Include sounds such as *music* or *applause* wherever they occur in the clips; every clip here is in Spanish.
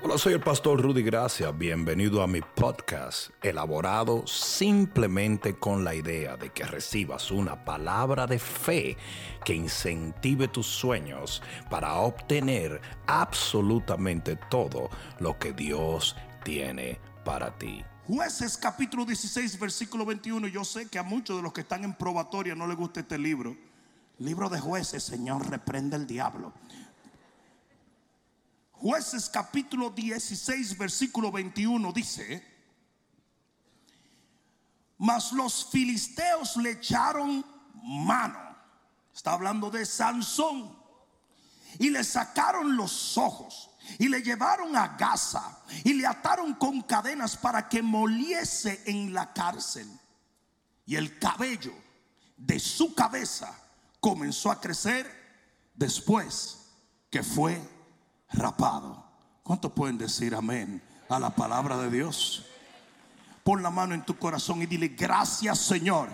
Hola, soy el pastor Rudy Gracia. Bienvenido a mi podcast, elaborado simplemente con la idea de que recibas una palabra de fe que incentive tus sueños para obtener absolutamente todo lo que Dios tiene para ti. Jueces capítulo 16, versículo 21. Yo sé que a muchos de los que están en probatoria no les gusta este libro. Libro de jueces, Señor, reprende el diablo. Jueces capítulo 16, versículo 21 dice, mas los filisteos le echaron mano. Está hablando de Sansón. Y le sacaron los ojos y le llevaron a Gaza y le ataron con cadenas para que moliese en la cárcel. Y el cabello de su cabeza comenzó a crecer después que fue rapado. ¿Cuántos pueden decir amén a la palabra de Dios? Pon la mano en tu corazón y dile, gracias Señor,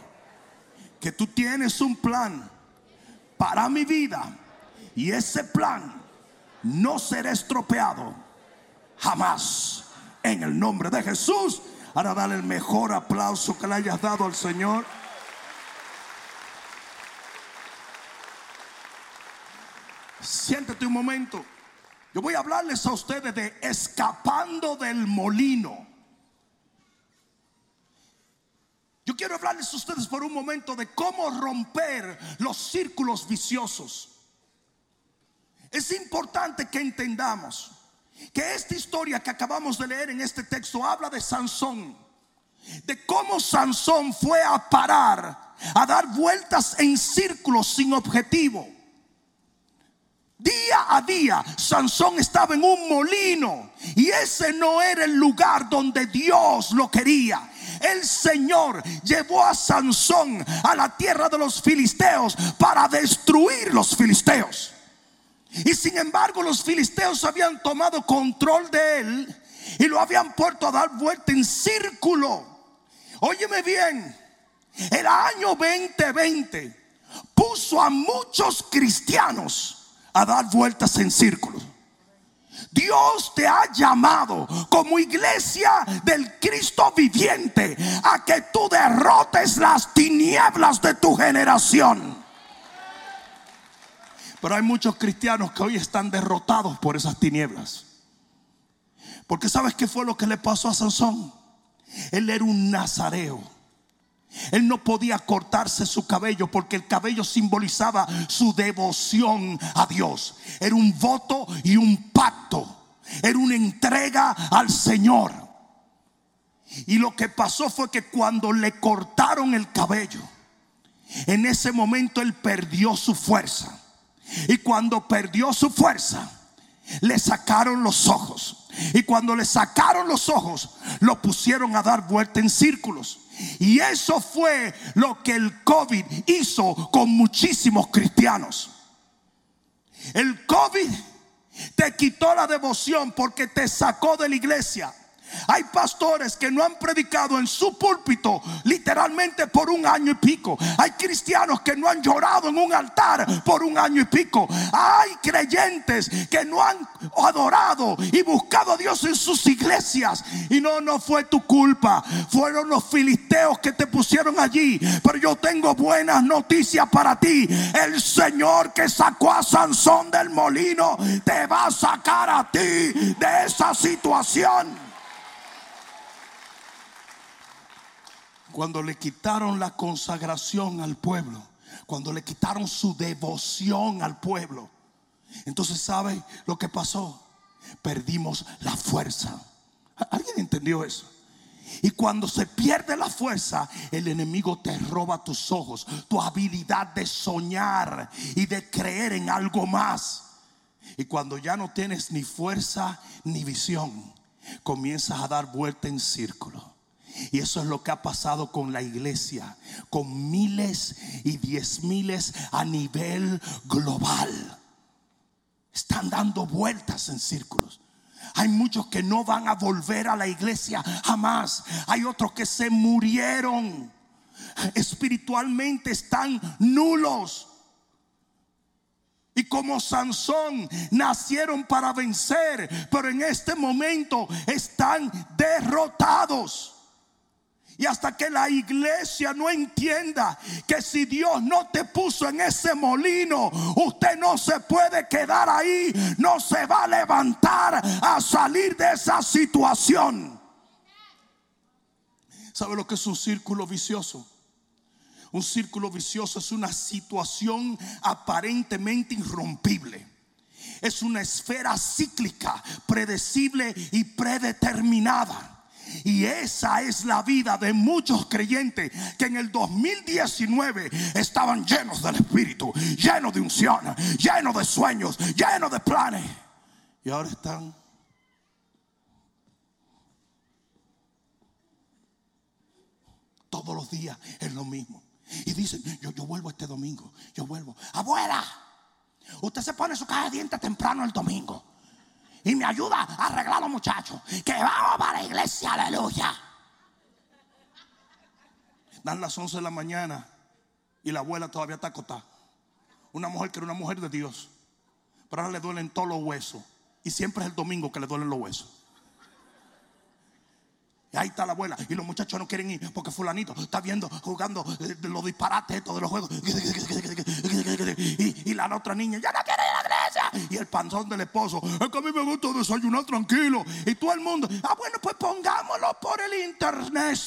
que tú tienes un plan para mi vida y ese plan no será estropeado jamás en el nombre de Jesús. Ahora dale el mejor aplauso que le hayas dado al Señor. Siéntate un momento. Yo voy a hablarles a ustedes de escapando del molino. Yo quiero hablarles a ustedes por un momento de cómo romper los círculos viciosos. Es importante que entendamos que esta historia que acabamos de leer en este texto habla de Sansón, de cómo Sansón fue a parar, a dar vueltas en círculos sin objetivo. Día a día, Sansón estaba en un molino y ese no era el lugar donde Dios lo quería. El Señor llevó a Sansón a la tierra de los filisteos para destruir los filisteos. Y sin embargo, los filisteos habían tomado control de él y lo habían puesto a dar vuelta en círculo. Óyeme bien, el año 2020 puso a muchos cristianos a dar vueltas en círculos. Dios te ha llamado como iglesia del Cristo viviente a que tú derrotes las tinieblas de tu generación. Pero hay muchos cristianos que hoy están derrotados por esas tinieblas. Porque sabes qué fue lo que le pasó a Sansón? Él era un nazareo. Él no podía cortarse su cabello porque el cabello simbolizaba su devoción a Dios. Era un voto y un pacto. Era una entrega al Señor. Y lo que pasó fue que cuando le cortaron el cabello, en ese momento él perdió su fuerza. Y cuando perdió su fuerza, le sacaron los ojos. Y cuando le sacaron los ojos, lo pusieron a dar vuelta en círculos. Y eso fue lo que el COVID hizo con muchísimos cristianos. El COVID te quitó la devoción porque te sacó de la iglesia. Hay pastores que no han predicado en su púlpito literalmente por un año y pico. Hay cristianos que no han llorado en un altar por un año y pico. Hay creyentes que no han adorado y buscado a Dios en sus iglesias. Y no, no fue tu culpa. Fueron los filisteos que te pusieron allí. Pero yo tengo buenas noticias para ti. El Señor que sacó a Sansón del molino te va a sacar a ti de esa situación. Cuando le quitaron la consagración al pueblo, cuando le quitaron su devoción al pueblo, entonces ¿sabe lo que pasó? Perdimos la fuerza. ¿Alguien entendió eso? Y cuando se pierde la fuerza, el enemigo te roba tus ojos, tu habilidad de soñar y de creer en algo más. Y cuando ya no tienes ni fuerza ni visión, comienzas a dar vuelta en círculo. Y eso es lo que ha pasado con la iglesia, con miles y diez miles a nivel global. Están dando vueltas en círculos. Hay muchos que no van a volver a la iglesia jamás. Hay otros que se murieron. Espiritualmente están nulos. Y como Sansón nacieron para vencer, pero en este momento están derrotados. Y hasta que la iglesia no entienda que si Dios no te puso en ese molino, usted no se puede quedar ahí, no se va a levantar a salir de esa situación. ¿Sabe lo que es un círculo vicioso? Un círculo vicioso es una situación aparentemente irrompible. Es una esfera cíclica, predecible y predeterminada. Y esa es la vida de muchos creyentes que en el 2019 estaban llenos del Espíritu, llenos de unción, llenos de sueños, llenos de planes. Y ahora están todos los días es lo mismo. Y dicen, yo, yo vuelvo este domingo, yo vuelvo. Abuela, usted se pone su caja de dientes temprano el domingo y me ayuda a arreglar a los muchachos. Que vamos para la iglesia, aleluya. Dan las 11 de la mañana y la abuela todavía está acotada. Una mujer que era una mujer de Dios, pero ahora le duelen todos los huesos. Y siempre es el domingo que le duelen los huesos. Y ahí está la abuela. Y los muchachos no quieren ir porque fulanito está viendo, jugando eh, los disparates estos de los juegos. *laughs* Y, la otra niña ya no quiere Y el panzón del esposo. Es que a mí me gusta desayunar tranquilo. Y todo el mundo. Ah, bueno, pues pongámoslo por el internet.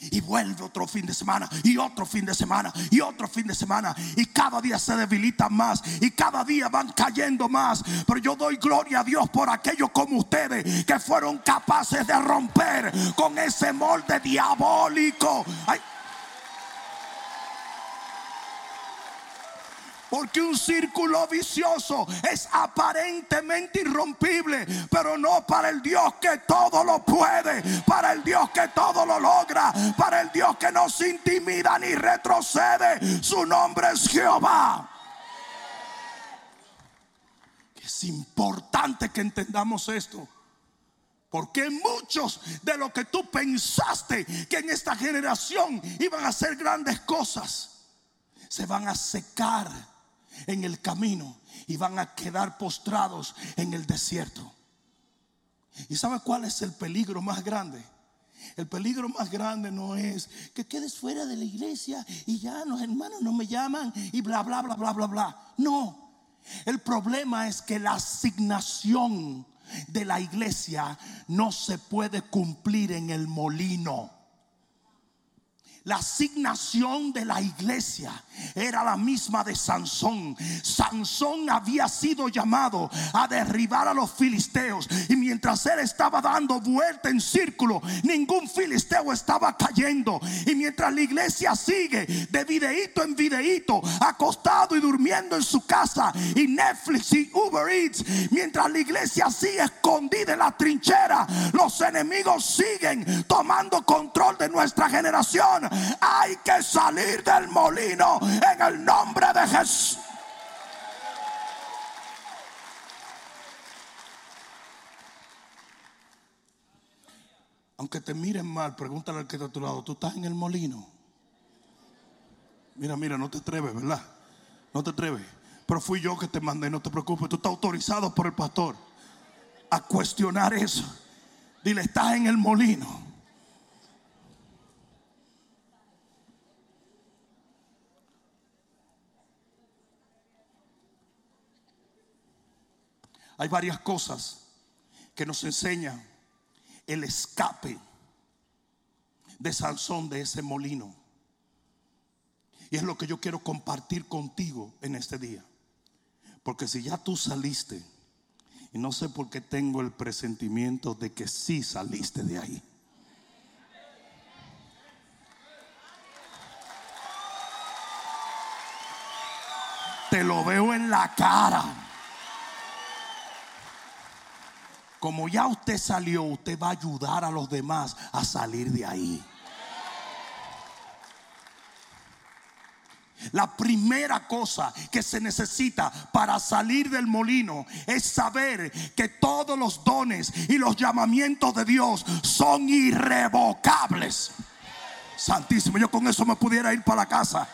Y vuelve otro fin de semana, y otro fin de semana, y otro fin de semana. Y cada día se debilitan más, y cada día van cayendo más. Pero yo doy gloria a Dios por aquellos como ustedes que fueron capaces de romper con ese molde diabólico. Ay. Porque un círculo vicioso es aparentemente irrompible, pero no para el Dios que todo lo puede, para el Dios que todo lo logra, para el Dios que no se intimida ni retrocede. Su nombre es Jehová. Es importante que entendamos esto. Porque muchos de lo que tú pensaste que en esta generación iban a hacer grandes cosas, se van a secar en el camino y van a quedar postrados en el desierto. ¿Y sabe cuál es el peligro más grande? El peligro más grande no es que quedes fuera de la iglesia y ya los hermanos no me llaman y bla, bla, bla, bla, bla, bla. No. El problema es que la asignación de la iglesia no se puede cumplir en el molino. La asignación de la iglesia era la misma de Sansón. Sansón había sido llamado a derribar a los filisteos. Y mientras él estaba dando vuelta en círculo, ningún filisteo estaba cayendo. Y mientras la iglesia sigue de videíto en videíto, acostado y durmiendo en su casa, y Netflix y Uber Eats, mientras la iglesia sigue escondida en la trinchera, los enemigos siguen tomando control de nuestra generación hay que salir del molino en el nombre de Jesús. Aunque te miren mal, pregúntale al que está a tu lado, ¿tú estás en el molino? Mira, mira, no te atreves, ¿verdad? No te atreves. Pero fui yo que te mandé, no te preocupes. Tú estás autorizado por el pastor a cuestionar eso. Dile, estás en el molino. Hay varias cosas que nos enseñan el escape de Sansón de ese molino. Y es lo que yo quiero compartir contigo en este día. Porque si ya tú saliste, y no sé por qué tengo el presentimiento de que sí saliste de ahí. Te lo veo en la cara. Como ya usted salió, usted va a ayudar a los demás a salir de ahí. La primera cosa que se necesita para salir del molino es saber que todos los dones y los llamamientos de Dios son irrevocables. Santísimo, yo con eso me pudiera ir para la casa.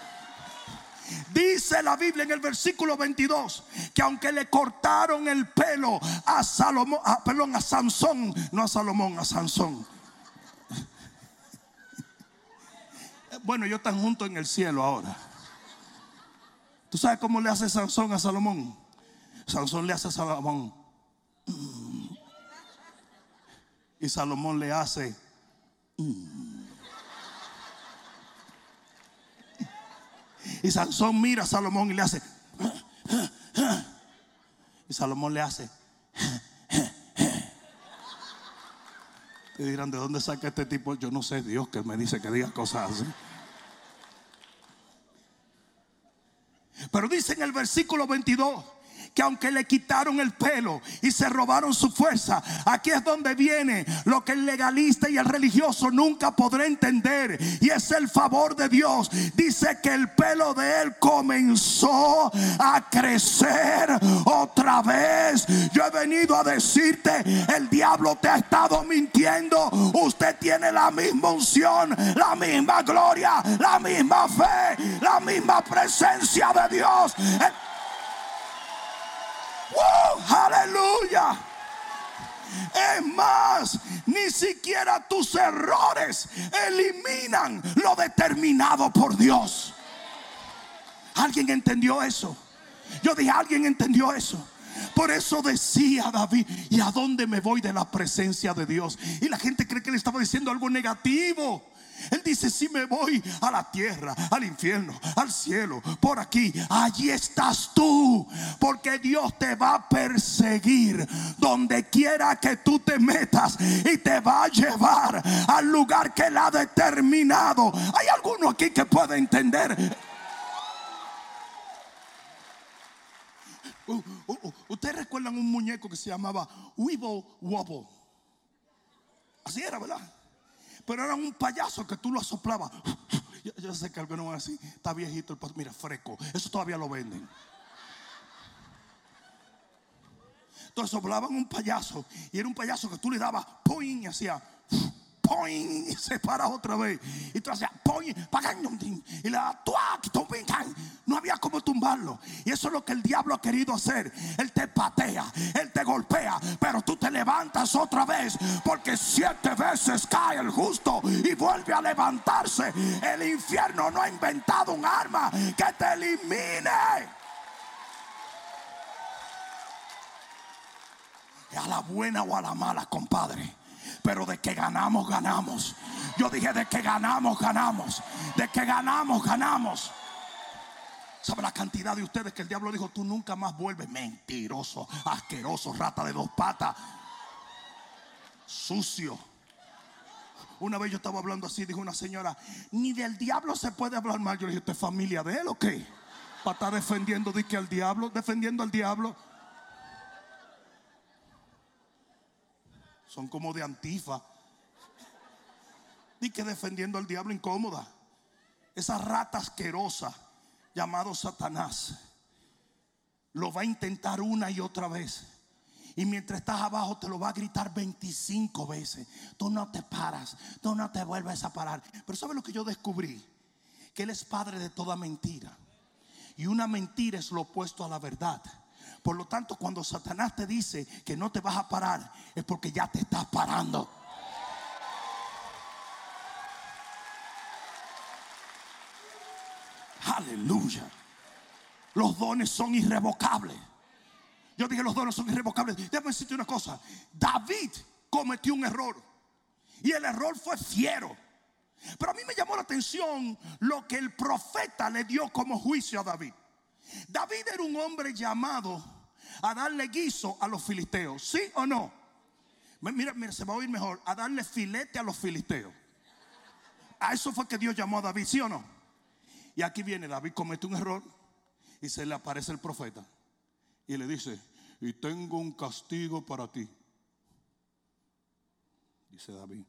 Dice la Biblia en el versículo 22 que aunque le cortaron el pelo a Salomón, perdón, a Sansón, no a Salomón, a Sansón. *laughs* Bueno, ellos están juntos en el cielo ahora. ¿Tú sabes cómo le hace Sansón a Salomón? Sansón le hace a Salomón. Y Salomón le hace. Y Sansón mira a Salomón y le hace. Y Salomón le hace. Y dirán, ¿de dónde saca este tipo? Yo no sé, Dios que me dice que diga cosas así. Pero dice en el versículo 22 que aunque le quitaron el pelo y se robaron su fuerza, aquí es donde viene lo que el legalista y el religioso nunca podrá entender y es el favor de Dios. Dice que el pelo de él comenzó a crecer otra vez. Yo he venido a decirte, el diablo te ha estado mintiendo. Usted tiene la misma unción, la misma gloria, la misma fe, la misma presencia de Dios. Aleluya. Es más, ni siquiera tus errores eliminan lo determinado por Dios. ¿Alguien entendió eso? Yo dije, ¿alguien entendió eso? Por eso decía David, ¿y a dónde me voy de la presencia de Dios? Y la gente cree que le estaba diciendo algo negativo. Él dice, si me voy a la tierra, al infierno, al cielo, por aquí, allí estás tú. Porque Dios te va a perseguir donde quiera que tú te metas y te va a llevar al lugar que Él ha determinado. ¿Hay alguno aquí que pueda entender? Ustedes recuerdan un muñeco que se llamaba Weeble Wobble. Así era, ¿verdad? Pero era un payaso que tú lo soplabas. Yo, sé que algunos van así, está viejito, el mira, fresco. Eso todavía lo venden. Entonces soplaban un payaso y era un payaso que tú le dabas, ¡pum! y hacía y *laughs* se para otra vez. Y tú hacías y le da No había como tumbarlo. Y eso es lo que el diablo ha querido hacer. Él te patea, él te golpea, pero tú te levantas otra vez. Porque siete veces cae el justo y vuelve a levantarse. El infierno no ha inventado un arma que te elimine. A la buena o a la mala, compadre pero de que ganamos, ganamos. Yo dije de que ganamos, ganamos. De que ganamos, ganamos. ¿Sabe la cantidad de ustedes que el diablo dijo, tú nunca más vuelves? Mentiroso, asqueroso, rata de dos patas, sucio. Una vez yo estaba hablando así, dijo una señora, ni del diablo se puede hablar mal. Yo le dije, ¿usted es familia de él o qué? Para estar defendiendo, que al diablo, defendiendo al diablo. Son como de antifa. Ni que defendiendo al diablo incómoda. Esa rata asquerosa llamado Satanás lo va a intentar una y otra vez. Y mientras estás abajo te lo va a gritar 25 veces. Tú no te paras, tú no te vuelves a parar. Pero ¿sabes lo que yo descubrí? Que Él es padre de toda mentira. Y una mentira es lo opuesto a la verdad. Por lo tanto, cuando Satanás te dice que no te vas a parar, es porque ya te estás parando. Aleluya. Los dones son irrevocables. Yo dije los dones son irrevocables. Déjame decirte una cosa. David cometió un error. Y el error fue fiero. Pero a mí me llamó la atención lo que el profeta le dio como juicio a David. David era un hombre llamado a darle guiso a los filisteos. ¿Sí o no? Mira, mira, se va a oír mejor. A darle filete a los filisteos. A eso fue que Dios llamó a David, ¿sí o no? Y aquí viene David, comete un error y se le aparece el profeta y le dice, y tengo un castigo para ti. Dice David,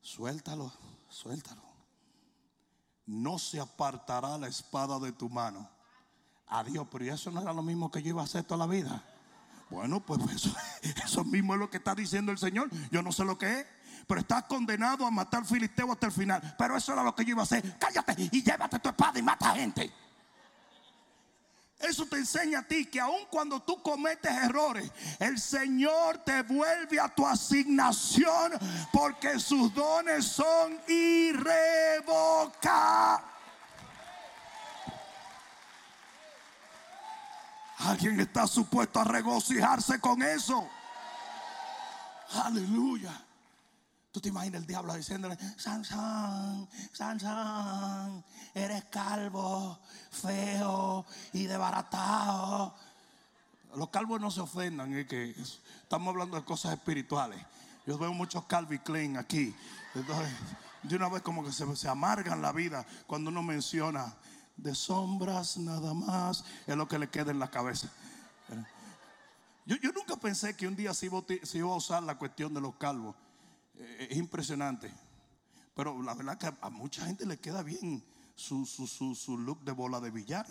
suéltalo, suéltalo. No se apartará la espada de tu mano Adiós, pero eso no era lo mismo que yo iba a hacer toda la vida. Bueno, pues eso, *laughs* eso mismo es lo que está diciendo el Señor. Yo no sé lo que es, pero estás condenado a matar filisteo hasta el final. Pero eso era lo que yo iba a hacer. Cállate y llévate tu espada y mata gente. Eso te enseña a ti que aun cuando tú cometes errores, el Señor te vuelve a tu asignación porque sus dones son irrevocables. Alguien está supuesto a regocijarse con eso. Aleluya. Tú te imaginas el diablo diciéndole, Sansón, Sansón, eres calvo, feo y desbaratado. Los calvos no se ofendan, que estamos hablando de cosas espirituales. Yo veo muchos Calvin Klein aquí. Entonces, de una vez como que se, se amargan la vida cuando uno menciona de sombras nada más, es lo que le queda en la cabeza. Yo, yo nunca pensé que un día se iba, a usar la cuestión de los calvos. Eh, es impresionante. Pero la verdad que a mucha gente le queda bien su, su, su, look de bola de billar.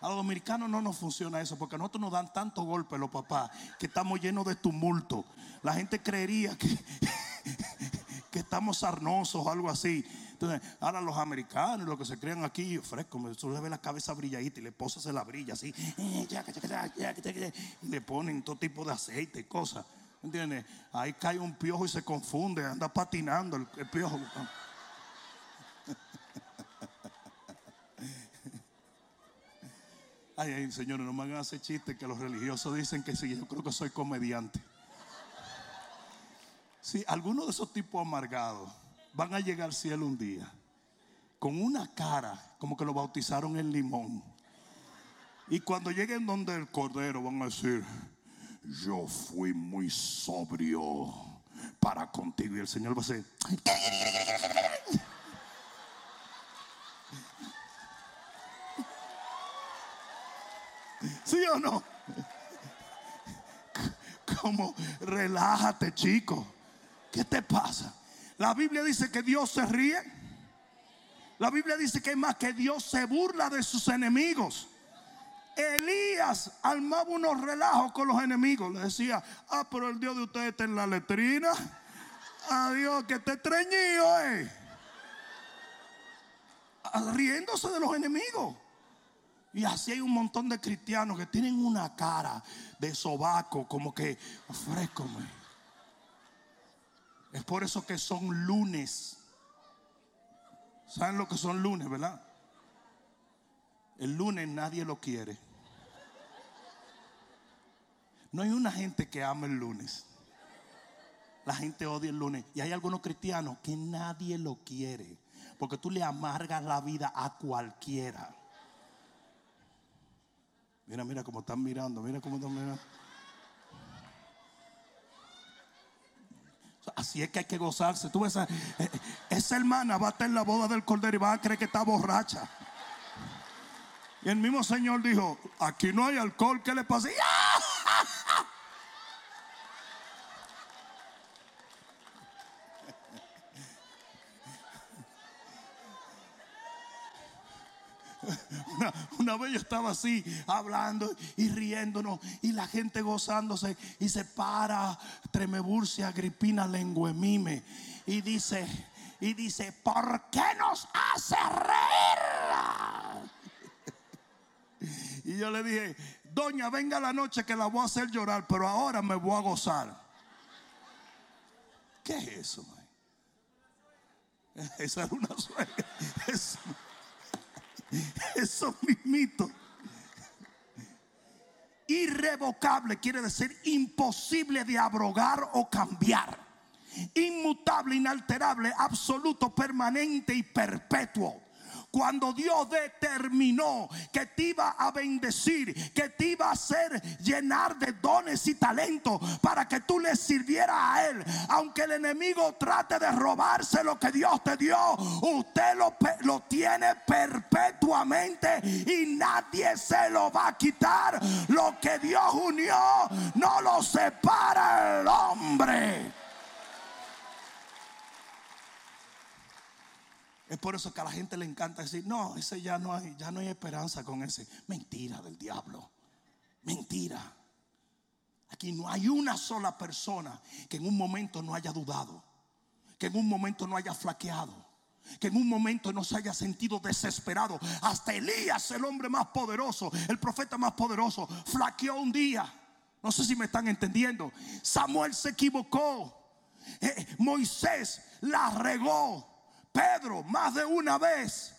A los dominicanos no nos funciona eso porque a nosotros nos dan tanto golpe los papás que estamos llenos de tumulto. La gente creería que, *laughs* que estamos sarnosos o algo así. Entonces, ahora los americanos, los que se crean aquí, fresco, tú le ves la cabeza brilladita y le posas la brilla así, y le ponen todo tipo de aceite y cosas. ¿Entiendes? Ahí cae un piojo y se confunde, anda patinando el, piojo. *laughs* Ay, ay, señores, no me hagan ese chiste que los religiosos dicen que sí, yo creo que soy comediante. Sí, algunos de esos tipos amargados van a llegar al cielo un día con una cara como que lo bautizaron en limón. Y cuando lleguen donde el cordero van a decir, yo fui muy sobrio para contigo. Y el Señor va a decir, ¿sí o no? *laughs* Como, relájate, chico. ¿Qué te pasa? La Biblia dice que Dios se ríe. La Biblia dice que más que Dios se burla de sus enemigos. Elías armaba unos relajos con los enemigos. Le decía, ah, pero el Dios de ustedes está en la letrina. Adiós, que te treñido, eh. Ah, riéndose de los enemigos. Y así hay un montón de cristianos que tienen una cara de sobaco, como que ofrécome. Es por eso que son lunes. ¿Saben lo que son lunes, verdad? El lunes nadie lo quiere. No hay una gente que ama el lunes. La gente odia el lunes. Y hay algunos cristianos que nadie lo quiere. Porque tú le amargas la vida a cualquiera. Mira, mira cómo están mirando. Mira cómo están mirando. Así es que hay que gozarse. Tú ves, esa hermana va a estar en la boda del cordero y va a creer que está borracha. Y el mismo Señor dijo, aquí no hay alcohol, ¿qué le pasa? Una, vez yo estaba así hablando y riéndonos y la gente gozándose y se para Tremeburcia Agripina Lenguemime y dice y dice, ¿por qué nos hace reír? *laughs* Y yo le dije, doña, venga la noche que la voy a hacer llorar, pero ahora me voy a gozar. ¿Qué es eso? *laughs* Esa era una suegra. *laughs* *laughs* eso mismito. Irrevocable quiere decir imposible de abrogar o cambiar. Inmutable, inalterable, absoluto, permanente y perpetuo cuando Dios determinó que te iba a bendecir, que te iba a hacer llenar de dones y talentos para que tú le sirvieras a Él. Aunque el enemigo trate de robarse lo que Dios te dio, usted lo, lo tiene perpetuamente y nadie se lo va a quitar. Lo que Dios unió no lo separa el hombre. Es por eso que a la gente le encanta decir, no, ese ya no hay, ya no hay esperanza con ese. Mentira del diablo. Mentira. Aquí no hay una sola persona que en un momento no haya dudado, que en un momento no haya flaqueado. que en un momento no se haya sentido desesperado. Hasta Elías, el hombre más poderoso, el profeta más poderoso, flaqueó un día. No sé si me están entendiendo. Samuel se equivocó. Eh, Moisés la regó. Pedro más de una vez.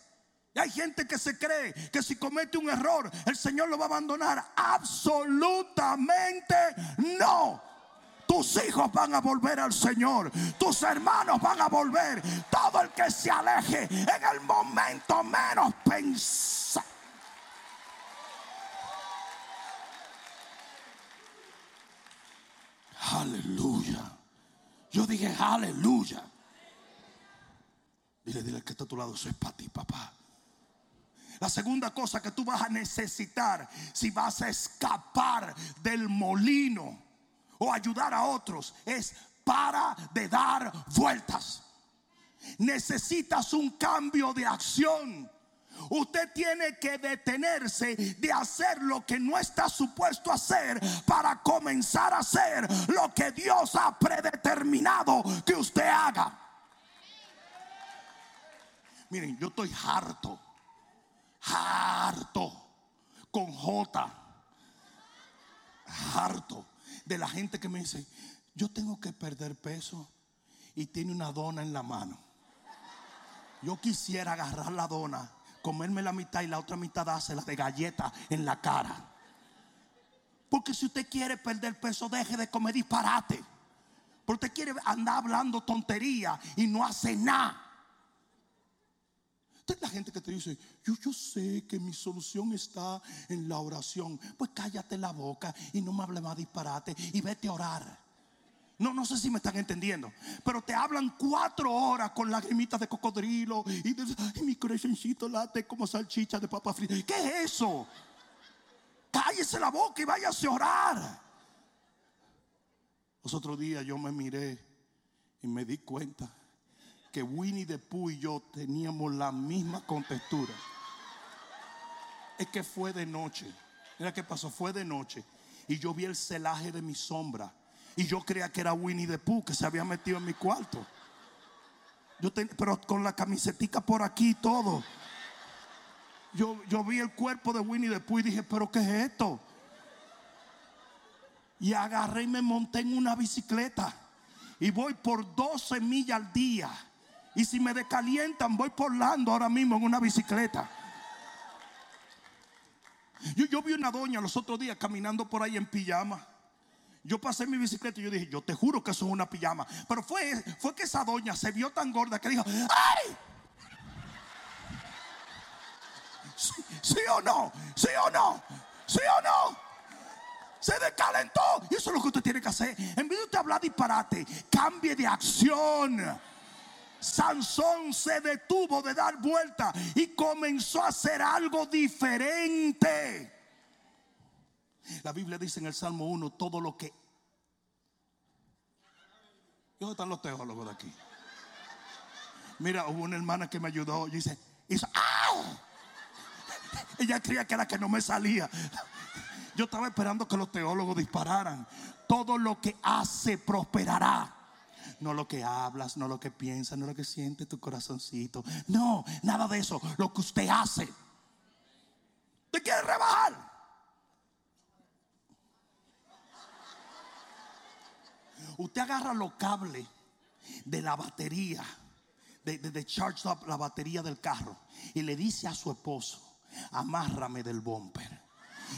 Y hay gente que se cree que si comete un error, el Señor lo va a abandonar. Absolutamente no. Tus hijos van a volver al Señor. Tus hermanos van a volver. Todo el que se aleje en el momento menos pensado. Aleluya. Yo dije aleluya. Dile, dile que está a tu lado, eso es para ti, papá. La segunda cosa que tú vas a necesitar si vas a escapar del molino o ayudar a otros es para de dar vueltas. Necesitas un cambio de acción. Usted tiene que detenerse de hacer lo que no está supuesto hacer para comenzar a hacer lo que Dios ha predeterminado que usted haga. Miren, yo estoy harto, harto, con J, harto de la gente que me dice, yo tengo que perder peso y tiene una dona en la mano. Yo quisiera agarrar la dona, comerme la mitad y la otra mitad dársela de galleta en la cara. Porque si usted quiere perder peso, deje de comer disparate. Porque usted quiere andar hablando tontería y no hace nada. Entonces la gente que te dice, yo, yo sé que mi solución está en la oración. Pues cállate la boca y no me hable más disparate y vete a orar. No, no sé si me están entendiendo. Pero te hablan cuatro horas con lagrimitas de cocodrilo y, de, mi corazoncito late como salchicha de papa frita. ¿Qué es eso? Cállese la boca y váyase a orar. Los otros días yo me miré y me di cuenta que Winnie the Pooh y yo teníamos la misma contextura. Es que fue de noche. Mira qué pasó, fue de noche. Y yo vi el celaje de mi sombra. Y yo creía que era Winnie the Pooh que se había metido en mi cuarto. Yo pero con la camisetica por aquí y todo. Yo, yo vi el cuerpo de Winnie the Pooh y dije, pero ¿qué es esto? Y agarré y me monté en una bicicleta. Y voy por 12 millas al día. Y si me descalientan, voy por Lando ahora mismo en una bicicleta. Yo, vi una doña los otros días caminando por ahí en pijama. Yo pasé mi bicicleta y yo dije, yo te juro que eso es una pijama. Pero fue, fue que esa doña se vio tan gorda que dijo, ¡ay! ¿Sí, o no? ¿Sí o no? ¿Sí o no? Se descalentó. Y eso es lo que usted tiene que hacer. En vez de usted hablar disparate, cambie de acción. Sansón se detuvo de dar vuelta y comenzó a hacer algo diferente. La Biblia dice en el Salmo 1 todo lo que... ¿Dónde están los teólogos de aquí? Mira, hubo una hermana que me ayudó y dice, hizo, Ella creía que era que no me salía. Yo estaba esperando que los teólogos dispararan. Todo lo que hace prosperará. No lo que hablas, no lo que piensas, no lo que siente tu corazoncito. No, nada de eso. Lo que usted hace. ¿Te quiere rebajar? Usted agarra los cables de la batería, de, de, charge up la batería del carro y le dice a su esposo, amárrame del bumper.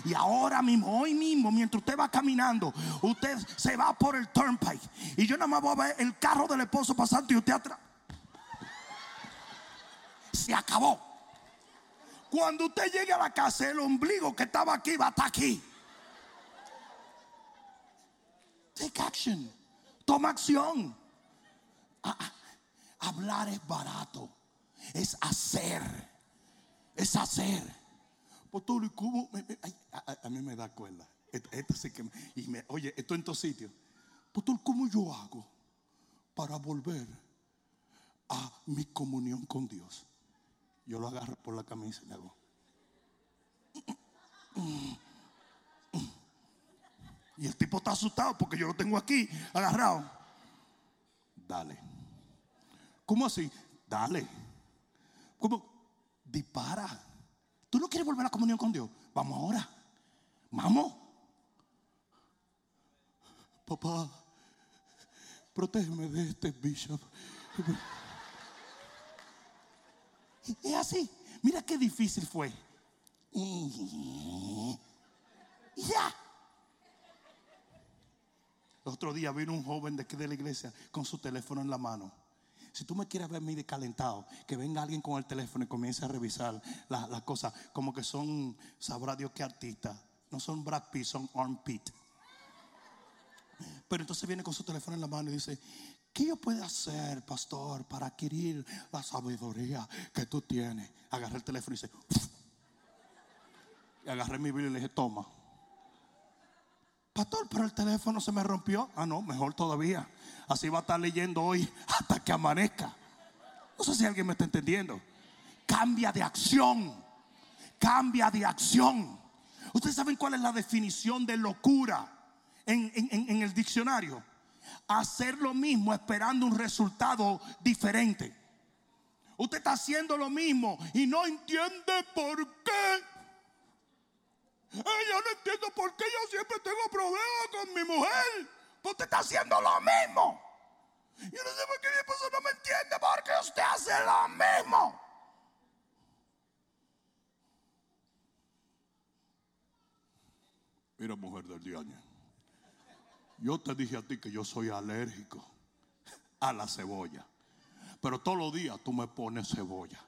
Y ahora mismo, hoy mismo, mientras usted va caminando, usted se va por el turnpike. Y yo nada más voy a ver el carro del esposo pasando y usted atrás. Se acabó. Cuando usted llegue a la casa, el ombligo que estaba aquí va a estar aquí. Take action. Toma acción. Ah, ah. hablar es barato. Es hacer. Es hacer. Pastor, ¿cómo? a, mí me da cuerda. Esto, sí que y me, oye, esto en todos sitios. Pastor, ¿cómo yo hago para volver a mi comunión con Dios? Yo lo agarro por la camisa y le hago. Y el tipo está asustado porque yo lo tengo aquí agarrado. Dale. ¿Cómo así? Dale. Como, dispara. ¿Tú no quieres volver a la comunión con Dios? Vamos ahora. Vamos. Papá, protégeme de este bishop. Es así. Mira qué difícil fue. Ya. El otro día vino un joven de aquí de la iglesia con su teléfono en la mano. Si tú me quieres ver mí calentado, que venga alguien con el teléfono y comience a revisar las cosas, como que son, sabrá Dios qué artista. No son Brad Pitt, son armpit. Pero entonces viene con su teléfono en la mano y dice, ¿qué yo puedo hacer, pastor, para adquirir la sabiduría que tú tienes? Agarré el teléfono y dice, y agarré mi Biblia y le dije, toma. Pastor, pero el teléfono se me rompió. Ah, no, mejor todavía. Así va a estar leyendo hoy *laughs* hasta que amanezca. No sé si alguien me está entendiendo. Cambia de acción. Cambia de acción. Ustedes saben cuál es la definición de locura en, el diccionario. Hacer lo mismo esperando un resultado diferente. Usted está haciendo lo mismo y no entiende por qué yo no entiendo por qué yo siempre tengo problemas con mi mujer. Porque está haciendo lo mismo. Yo no sé por qué mi esposo no me entiende porque usted hace lo mismo. Mira, mujer del día. Yo te dije a ti que yo soy alérgico a la cebolla. Pero todos los días tú me pones cebolla.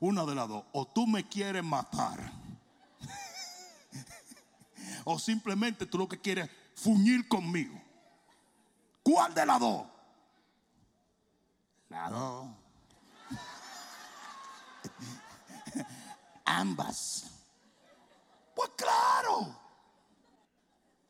Una de las dos. O tú me quieres matar o simplemente tú lo que quieres es fuñir conmigo. ¿Cuál de las dos? La dos. *laughs* Ambas. Pues claro.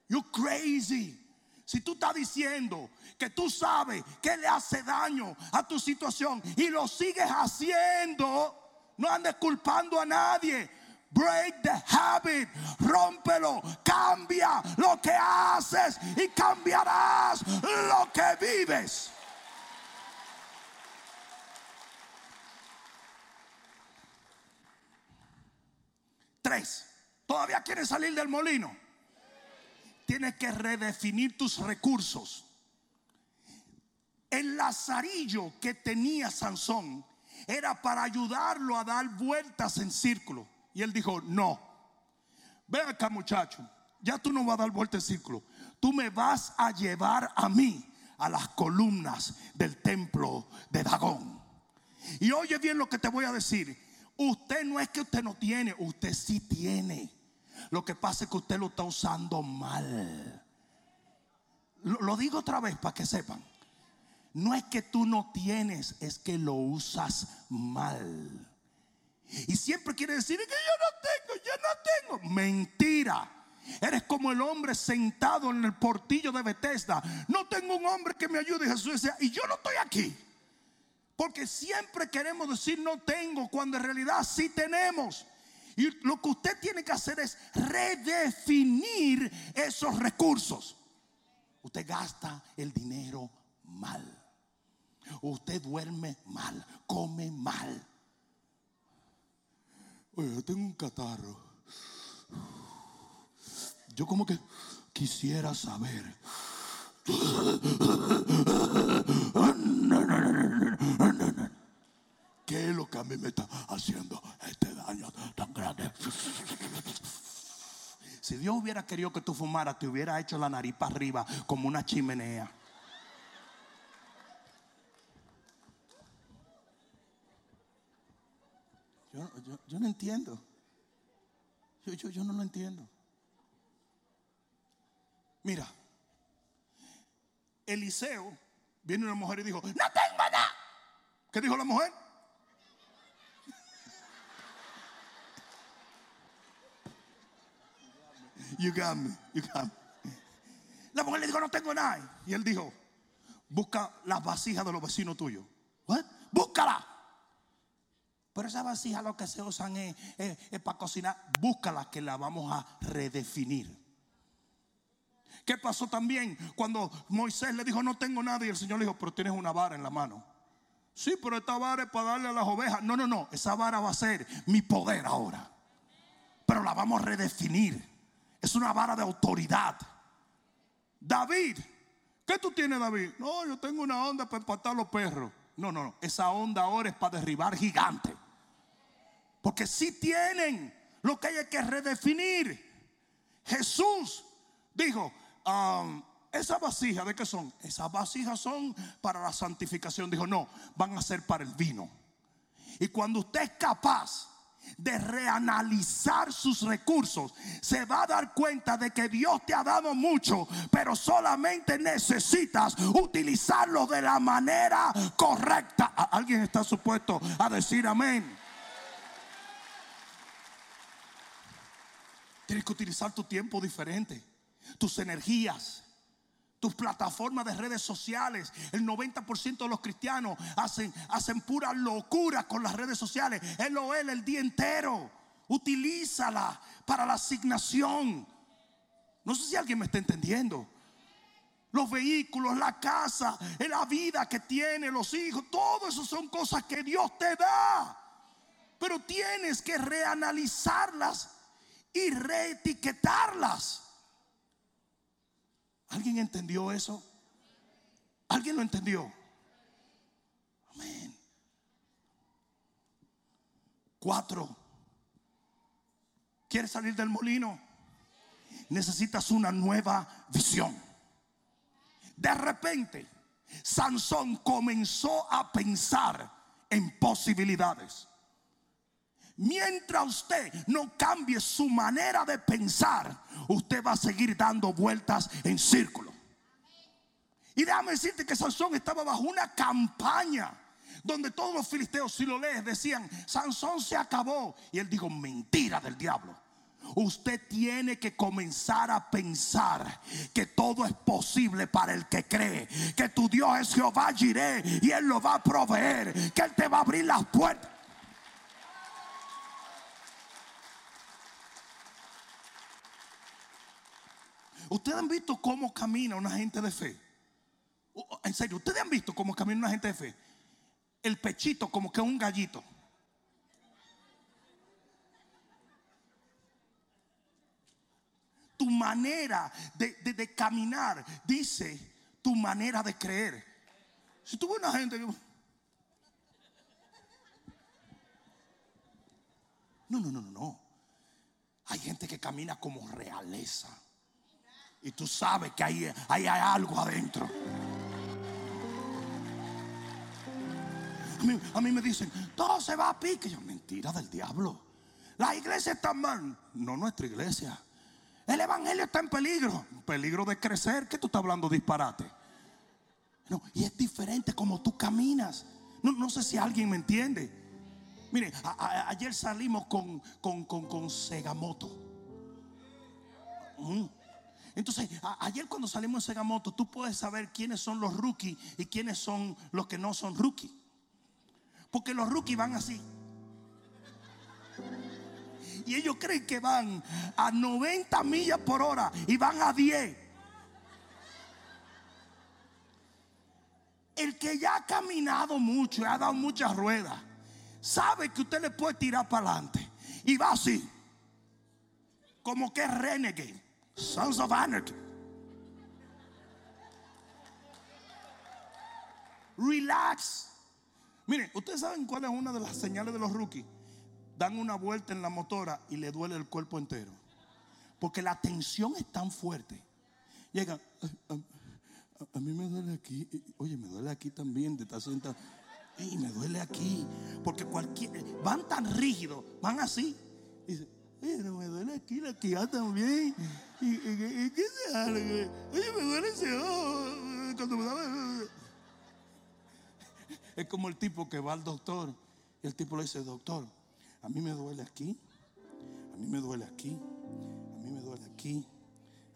You crazy. Si tú estás diciendo que tú sabes que le hace daño a tu situación y lo sigues haciendo, no andes culpando a nadie. Break the habit, rómpelo, cambia lo que haces y cambiarás lo que vives. Tres, ¿todavía quieres salir del molino? Tienes que redefinir tus recursos. El lazarillo que tenía Sansón era para ayudarlo a dar vueltas en círculo. Y él dijo, no, ven acá muchacho, ya tú no vas a dar vuelta en círculo, tú me vas a llevar a mí a las columnas del templo de Dagón. Y oye bien lo que te voy a decir, usted no es que usted no tiene, usted sí tiene. Lo que pasa es que usted lo está usando mal. Lo digo otra vez para que sepan. No es que tú no tienes, es que lo usas mal. Y siempre quiere decir que yo no tengo, yo no tengo. Mentira. Eres como el hombre sentado en el portillo de Bethesda. No tengo un hombre que me ayude. Jesús decía, y yo no estoy aquí. Porque siempre queremos decir no tengo cuando en realidad sí tenemos. Y lo que usted tiene que hacer es redefinir esos recursos. Usted gasta el dinero mal. Usted duerme mal, come mal. Yo tengo un catarro. Yo como que quisiera saber. ¿Qué es lo que a mí me está haciendo este daño tan grande? Si Dios hubiera querido que tú fumaras, te hubiera hecho la nariz para arriba como una chimenea. Yo, no entiendo. Yo, no lo entiendo. Mira, Eliseo viene una mujer y dijo, no tengo nada. ¿Qué dijo la mujer? *laughs* You got me. La mujer le dijo, no tengo nada. Y él dijo, busca las vasijas de los vecinos tuyos. Búscala. Pero esa vasija lo que se usan es, para cocinar. Búscala que la vamos a redefinir. ¿Qué pasó también cuando Moisés le dijo no tengo nada y el Señor le dijo pero tienes una vara en la mano? Sí, pero esta vara es para darle a las ovejas. No, no, no. Esa vara va a ser mi poder ahora. Pero la vamos a redefinir. Es una vara de autoridad. David, ¿qué tú tienes, David? No, yo tengo una onda para empatar los perros. No, no, no. Esa onda ahora es para derribar gigantes. Porque si tienen lo que hay que redefinir. Jesús dijo, um, esas vasijas, ¿de qué son? Esas vasijas son para la santificación. Dijo, no, van a ser para el vino. Y cuando usted es capaz de reanalizar sus recursos, se va a dar cuenta de que Dios te ha dado mucho, pero solamente necesitas utilizarlo de la manera correcta. ¿Alguien está supuesto a decir amén? Tienes que utilizar tu tiempo diferente, tus energías tus plataformas de redes sociales. El 90% de los cristianos hacen, hacen pura locura con las redes sociales. Él o él el día entero. Utilízala para la asignación. No sé si alguien me está entendiendo. Los vehículos, la casa, la vida que tiene, los hijos, todo eso son cosas que Dios te da. Pero tienes que reanalizarlas y reetiquetarlas. ¿Alguien entendió eso? ¿Alguien lo entendió? Amén. Cuatro. ¿Quieres salir del molino? Necesitas una nueva visión. De repente, Sansón comenzó a pensar en posibilidades. Mientras usted no cambie su manera de pensar, usted va a seguir dando vueltas en círculo. Y déjame decirte que Sansón estaba bajo una campaña donde todos los filisteos, si lo lees, decían, Sansón se acabó. Y él dijo, mentira del diablo. Usted tiene que comenzar a pensar que todo es posible para el que cree. Que tu Dios es Jehová Jireh y Él lo va a proveer. Que Él te va a abrir las puertas. ¿Ustedes han visto cómo camina una gente de fe? En serio, ¿ustedes han visto cómo camina una gente de fe? El pechito como que un gallito. Tu manera de, caminar dice tu manera de creer. Si tú ves una gente que... No, no, no, no, no. Hay gente que camina como realeza. Y tú sabes que hay, hay, algo adentro. A mí, me dicen, todo se va a pique. Yo, mentira del diablo. La iglesia está mal. No nuestra iglesia. El evangelio está en peligro. Peligro de crecer. ¿Qué tú estás hablando disparate? No, y es diferente como tú caminas. No, no sé si alguien me entiende. Mire, ayer salimos con, con, con, con Segamoto. Mm. Entonces, ayer cuando salimos en Segamoto, tú puedes saber quiénes son los rookies y quiénes son los que no son rookies. Porque los rookies van así. Y ellos creen que van a 90 millas por hora y van a 10. El que ya ha caminado mucho y ha dado muchas ruedas, sabe que usted le puede tirar para adelante. Y va así. Como que es renegade. Sons of Anarchy. Relax. Miren, ustedes saben cuál es una de las señales de los rookies. Dan una vuelta en la motora y le duele el cuerpo entero. Porque la tensión es tan fuerte. Llegan, a, mí me duele aquí. Oye, me duele aquí también de estar sentado. Y me duele aquí. Porque cualquier. Van tan rígidos, van así. Dice, pero me duele aquí la tía también. ¿Y, qué se hace? Oye, me duele ese ojo. Cuando me da... Es como el tipo que va al doctor. Y el tipo le dice, doctor, a mí me duele aquí. A mí me duele aquí. A mí me duele aquí.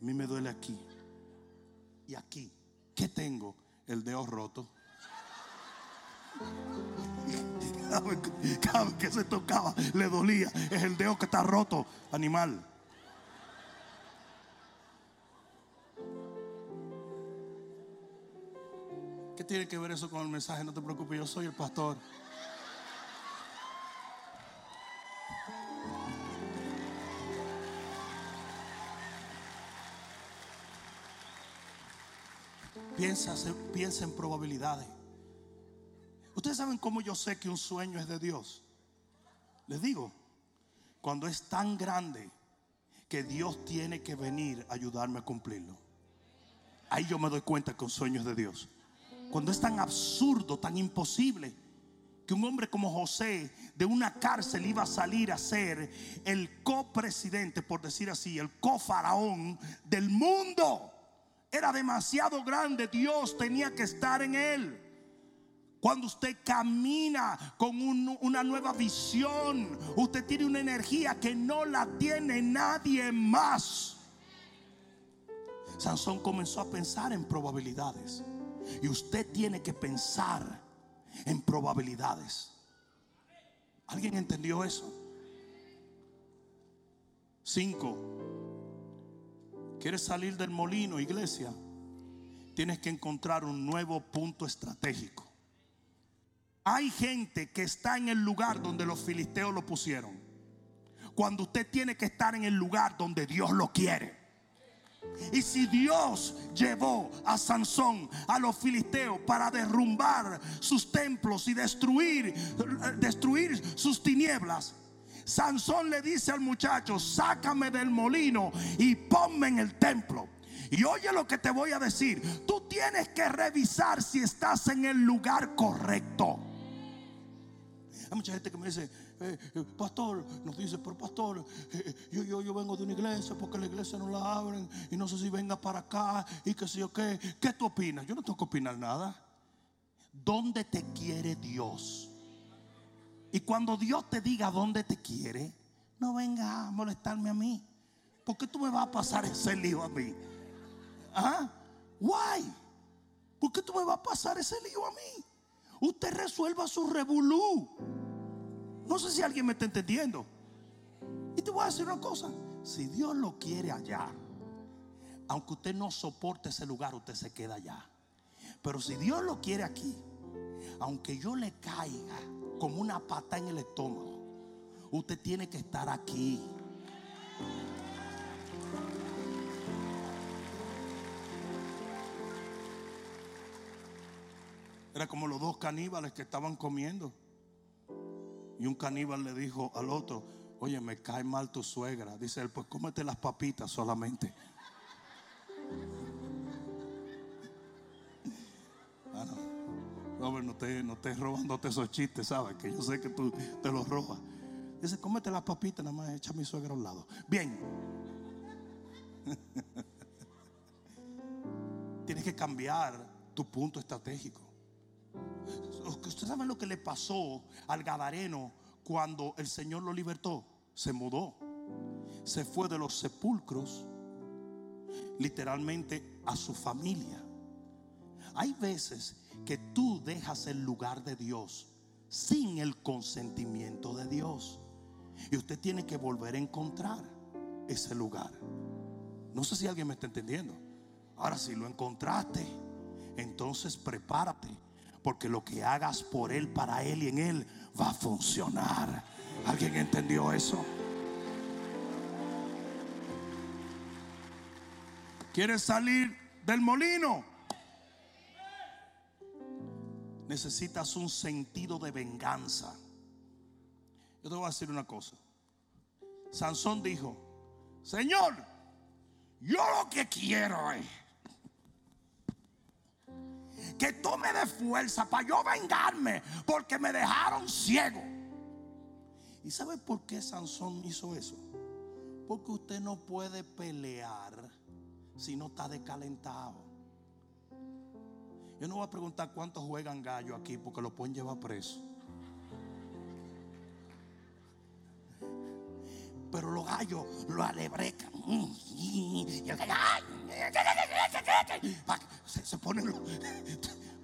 A mí me duele aquí. Y aquí, ¿qué tengo? El dedo roto. Cada vez que se tocaba le dolía. Es el dedo que está roto, animal. ¿Qué tiene que ver eso con el mensaje? No te preocupes, yo soy el pastor. Piensa, piensa en probabilidades. Ustedes saben cómo yo sé que un sueño es de Dios. Les digo, cuando es tan grande que Dios tiene que venir a ayudarme a cumplirlo. Ahí yo me doy cuenta que un sueño es de Dios. Cuando es tan absurdo, tan imposible, que un hombre como José de una cárcel iba a salir a ser el copresidente, por decir así, el cofaraón del mundo. Era demasiado grande, Dios tenía que estar en él. Cuando usted camina con una nueva visión, usted tiene una energía que no la tiene nadie más. Sansón comenzó a pensar en probabilidades. Y usted tiene que pensar en probabilidades. ¿Alguien entendió eso? Cinco. ¿Quieres salir del molino, iglesia? Tienes que encontrar un nuevo punto estratégico. Hay gente que está en el lugar donde los filisteos lo pusieron. Cuando usted tiene que estar en el lugar donde Dios lo quiere. Y si Dios llevó a Sansón a los filisteos para derrumbar sus templos y destruir destruir sus tinieblas, Sansón le dice al muchacho, "Sácame del molino y ponme en el templo." Y oye lo que te voy a decir, tú tienes que revisar si estás en el lugar correcto. Mucha gente que me dice, eh, eh, pastor, nos dice, pero pastor, eh, yo, yo, yo vengo de una iglesia porque la iglesia no la abren y no sé si venga para acá y que sé yo qué. ¿Qué tú opinas? Yo no tengo que opinar nada. ¿Dónde te quiere Dios? Y cuando Dios te diga dónde te quiere, no venga a molestarme a mí. ¿Por qué tú me vas a pasar ese lío a mí? ¿Ah? Why? ¿Por qué tú me vas a pasar ese lío a mí? Usted resuelva su revolú. No sé si alguien me está entendiendo. Y te voy a decir una cosa. Si Dios lo quiere allá, aunque usted no soporte ese lugar, usted se queda allá. Pero si Dios lo quiere aquí, aunque yo le caiga como una pata en el estómago, usted tiene que estar aquí. Era como los dos caníbales que estaban comiendo. Y un caníbal le dijo al otro, oye, me cae mal tu suegra. Dice él, pues cómete las papitas solamente. Ah, no. Robert, no estés no te robándote esos chistes, ¿sabes? Que yo sé que tú te los robas. Dice, cómete las papitas, nada más echa a mi suegra a un lado. Bien. *laughs* Tienes que cambiar tu punto estratégico. ¿Usted sabe lo que le pasó al Gadareno cuando el Señor lo libertó? Se mudó. Se fue de los sepulcros literalmente a su familia. Hay veces que tú dejas el lugar de Dios sin el consentimiento de Dios. Y usted tiene que volver a encontrar ese lugar. No sé si alguien me está entendiendo. Ahora si lo encontraste, entonces prepárate porque lo que hagas por Él, para Él y en Él va a funcionar. ¿Alguien entendió eso? ¿Quieres salir del molino? Necesitas un sentido de venganza. Yo te voy a decir una cosa. Sansón dijo, Señor, yo lo que quiero es que tú me des fuerza para yo vengarme, porque me dejaron ciego. ¿Y sabe por qué Sansón hizo eso? Porque usted no puede pelear si no está descalentado. Yo no voy a preguntar cuántos juegan gallo aquí porque lo pueden llevar preso. Pero los gallos lo alebrecan. Y el gallo, se, se ponen *laughs*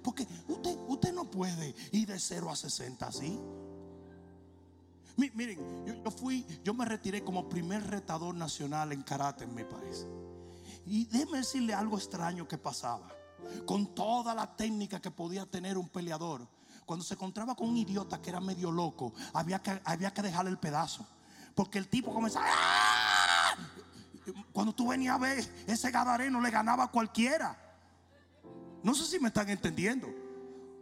porque usted, usted no puede ir de 0 a 60 así. Miren, yo, yo, fui, yo me retiré como primer retador nacional en karate en mi país. Y déjeme decirle algo extraño que pasaba. con toda la técnica que podía tener un peleador, cuando se encontraba con un idiota que era medio loco, había que, había que dejarle el pedazo. Porque el tipo comenzaba. ¡Ah! Cuando tú venías a ver, ese gadareno le ganaba a cualquiera. No sé si me están entendiendo.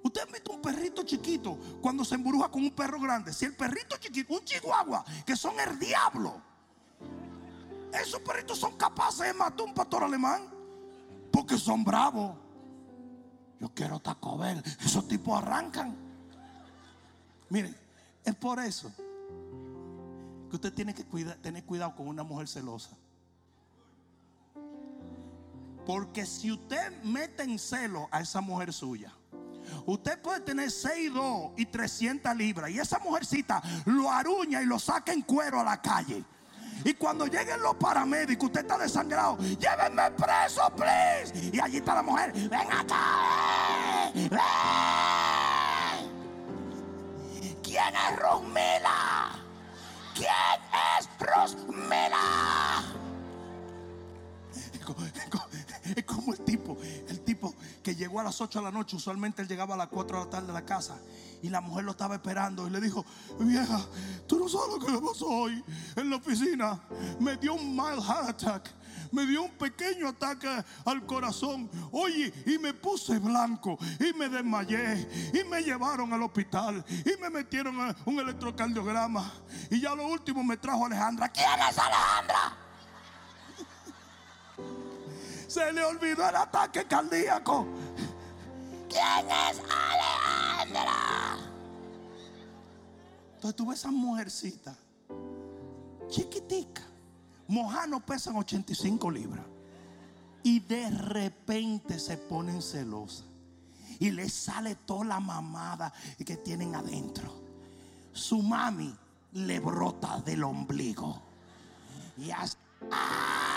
Usted ha visto un perrito chiquito cuando se embruja con un perro grande. Si el perrito chiquito, un chihuahua, que son el diablo. Esos perritos son capaces de matar un pastor alemán. Porque son bravos. Yo quiero Taco Bell. Esos tipos arrancan. Miren, es por eso que usted tiene que tener cuidado con una mujer celosa. Porque si usted mete en celo a esa mujer suya, usted puede tener 6'2 y 300 libras. Y esa mujercita lo aruña y lo saca en cuero a la calle. Y cuando lleguen los paramédicos, usted está desangrado. Llévenme preso, please. Y allí está la mujer. Ven acá. Ven. ¿Quién es Rosmila? ¿Quién es Rosmila? Es como el tipo, el tipo que llegó a las 8 de la noche, usualmente él llegaba a las 4 de la tarde a la casa y la mujer lo estaba esperando y le dijo, vieja, tú no sabes lo que me pasó hoy en la oficina. Me dio un mild heart attack. Me dio un pequeño ataque al corazón. Oye, y me puse blanco y me desmayé y me llevaron al hospital y me metieron un electrocardiograma. Y ya lo último me trajo Alejandra. ¿Quién es Alejandra? *laughs* Se le olvidó el ataque cardíaco. ¿Quién es Alejandra? Entonces a esa mujercita chiquitica. Mojano pesan 85 libras. Y de repente se ponen celosas. Y le sale toda la mamada que tienen adentro. Su mami le brota del ombligo. Y así. ¡Ah!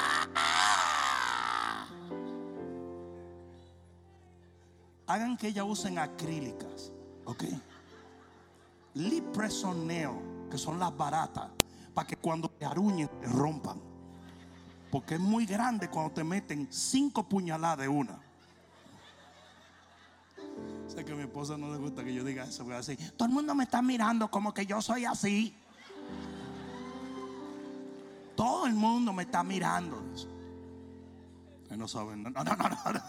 hagan que ellas usen acrílicas, ¿ok? Lip que son las baratas, para que cuando te aruñen te rompan. Porque es muy grande cuando te meten cinco puñaladas de una. Sé que a mi esposa no le gusta que yo diga eso, así. Todo el mundo me está mirando como que yo soy así. Todo el mundo me está mirando. no saben. No, no, no, no.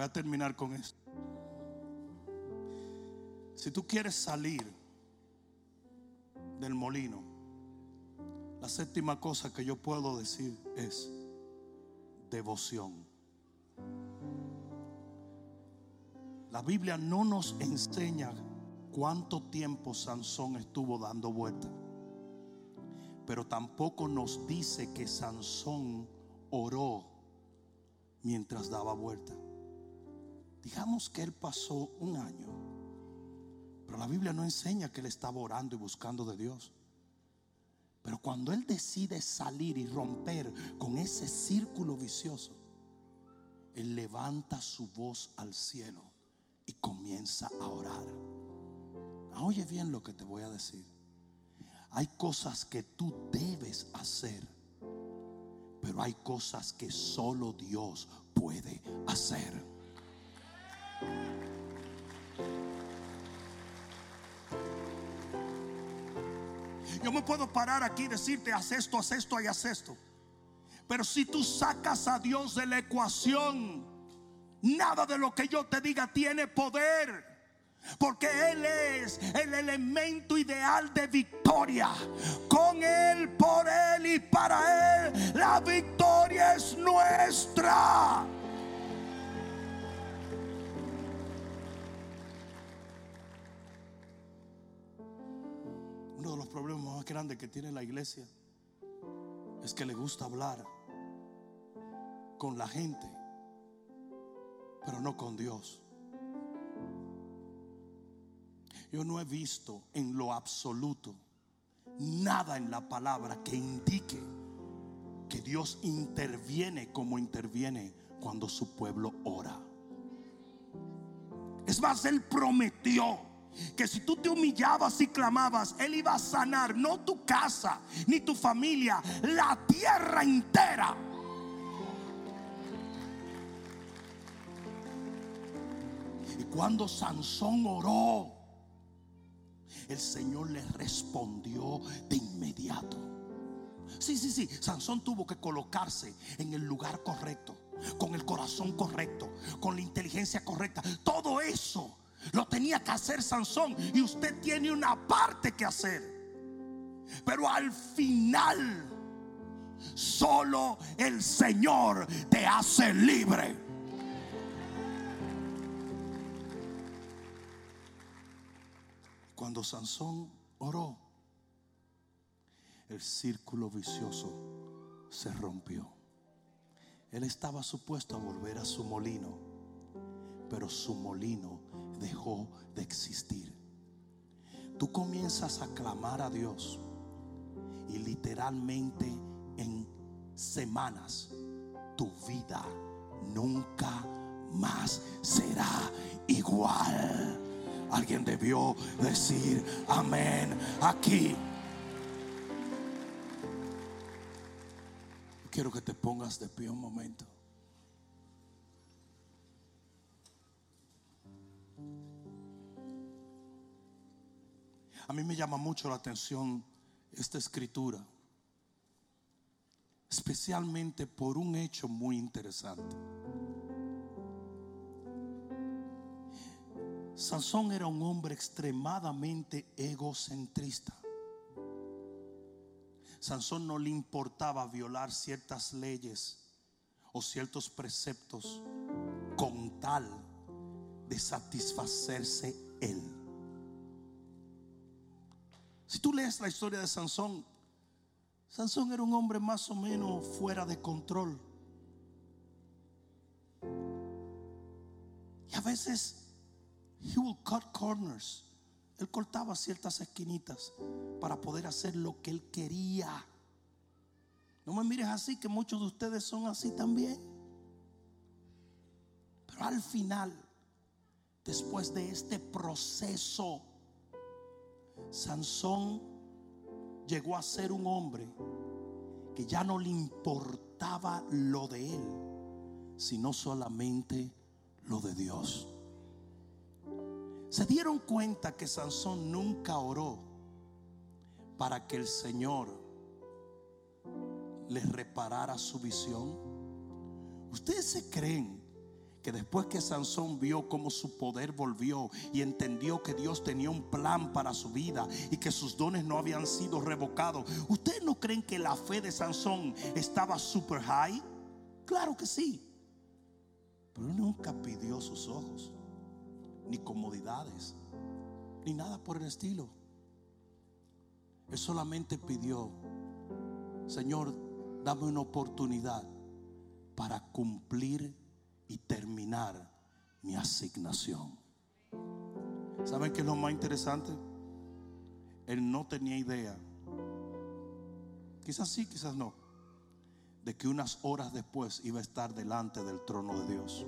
Voy a terminar con esto. Si tú quieres salir del molino, la séptima cosa que yo puedo decir es devoción. La Biblia no nos enseña cuánto tiempo Sansón estuvo dando vuelta, pero tampoco nos dice que Sansón oró mientras daba vuelta. Digamos que él pasó un año, pero la Biblia no enseña que él estaba orando y buscando de Dios. Pero cuando él decide salir y romper con ese círculo vicioso, él levanta su voz al cielo y comienza a orar. Oye bien lo que te voy a decir. Hay cosas que tú debes hacer, pero hay cosas que solo Dios puede hacer. Yo me puedo parar aquí y decirte, haz esto, haz esto y haz esto. Pero si tú sacas a Dios de la ecuación, nada de lo que yo te diga tiene poder. Porque Él es el elemento ideal de victoria. Con Él, por Él y para Él, la victoria es nuestra. Problemas más grandes que tiene la iglesia es que le gusta hablar con la gente, pero no con Dios. Yo no he visto en lo absoluto nada en la palabra que indique que Dios interviene como interviene cuando su pueblo ora. Es más, Él prometió que si tú te humillabas y clamabas, Él iba a sanar no tu casa ni tu familia, la tierra entera. Y cuando Sansón oró, el Señor le respondió de inmediato. Sí, sí, sí, Sansón tuvo que colocarse en el lugar correcto, con el corazón correcto, con la inteligencia correcta. Todo eso lo tenía que hacer Sansón y usted tiene una parte que hacer. Pero al final, solo el Señor te hace libre. Cuando Sansón oró, el círculo vicioso se rompió. Él estaba supuesto a volver a su molino, pero su molino dejó de existir. Tú comienzas a clamar a Dios y literalmente en semanas tu vida nunca más será igual. Alguien debió decir amén aquí. Quiero que te pongas de pie un momento. A mí me llama mucho la atención esta escritura, especialmente por un hecho muy interesante. Sansón era un hombre extremadamente egocentrista. Sansón no le importaba violar ciertas leyes o ciertos preceptos con tal de satisfacerse él. Si tú lees la historia de Sansón, Sansón era un hombre más o menos fuera de control. Y a veces he cut corners. Él cortaba ciertas esquinitas para poder hacer lo que él quería. No me mires así, que muchos de ustedes son así también. Pero al final, después de este proceso, Sansón llegó a ser un hombre que ya no le importaba lo de él, sino solamente lo de Dios. Se dieron cuenta que Sansón nunca oró para que el Señor le reparara su visión. Ustedes se creen que después que Sansón vio cómo su poder volvió y entendió que Dios tenía un plan para su vida y que sus dones no habían sido revocados, ¿ustedes no creen que la fe de Sansón estaba super high? Claro que sí. Pero nunca pidió sus ojos ni comodidades, ni nada por el estilo. Él solamente pidió, Señor, dame una oportunidad para cumplir y terminar mi asignación. ¿Saben qué es lo más interesante? Él no tenía idea, quizás sí, quizás no, de que unas horas después iba a estar delante del trono de Dios.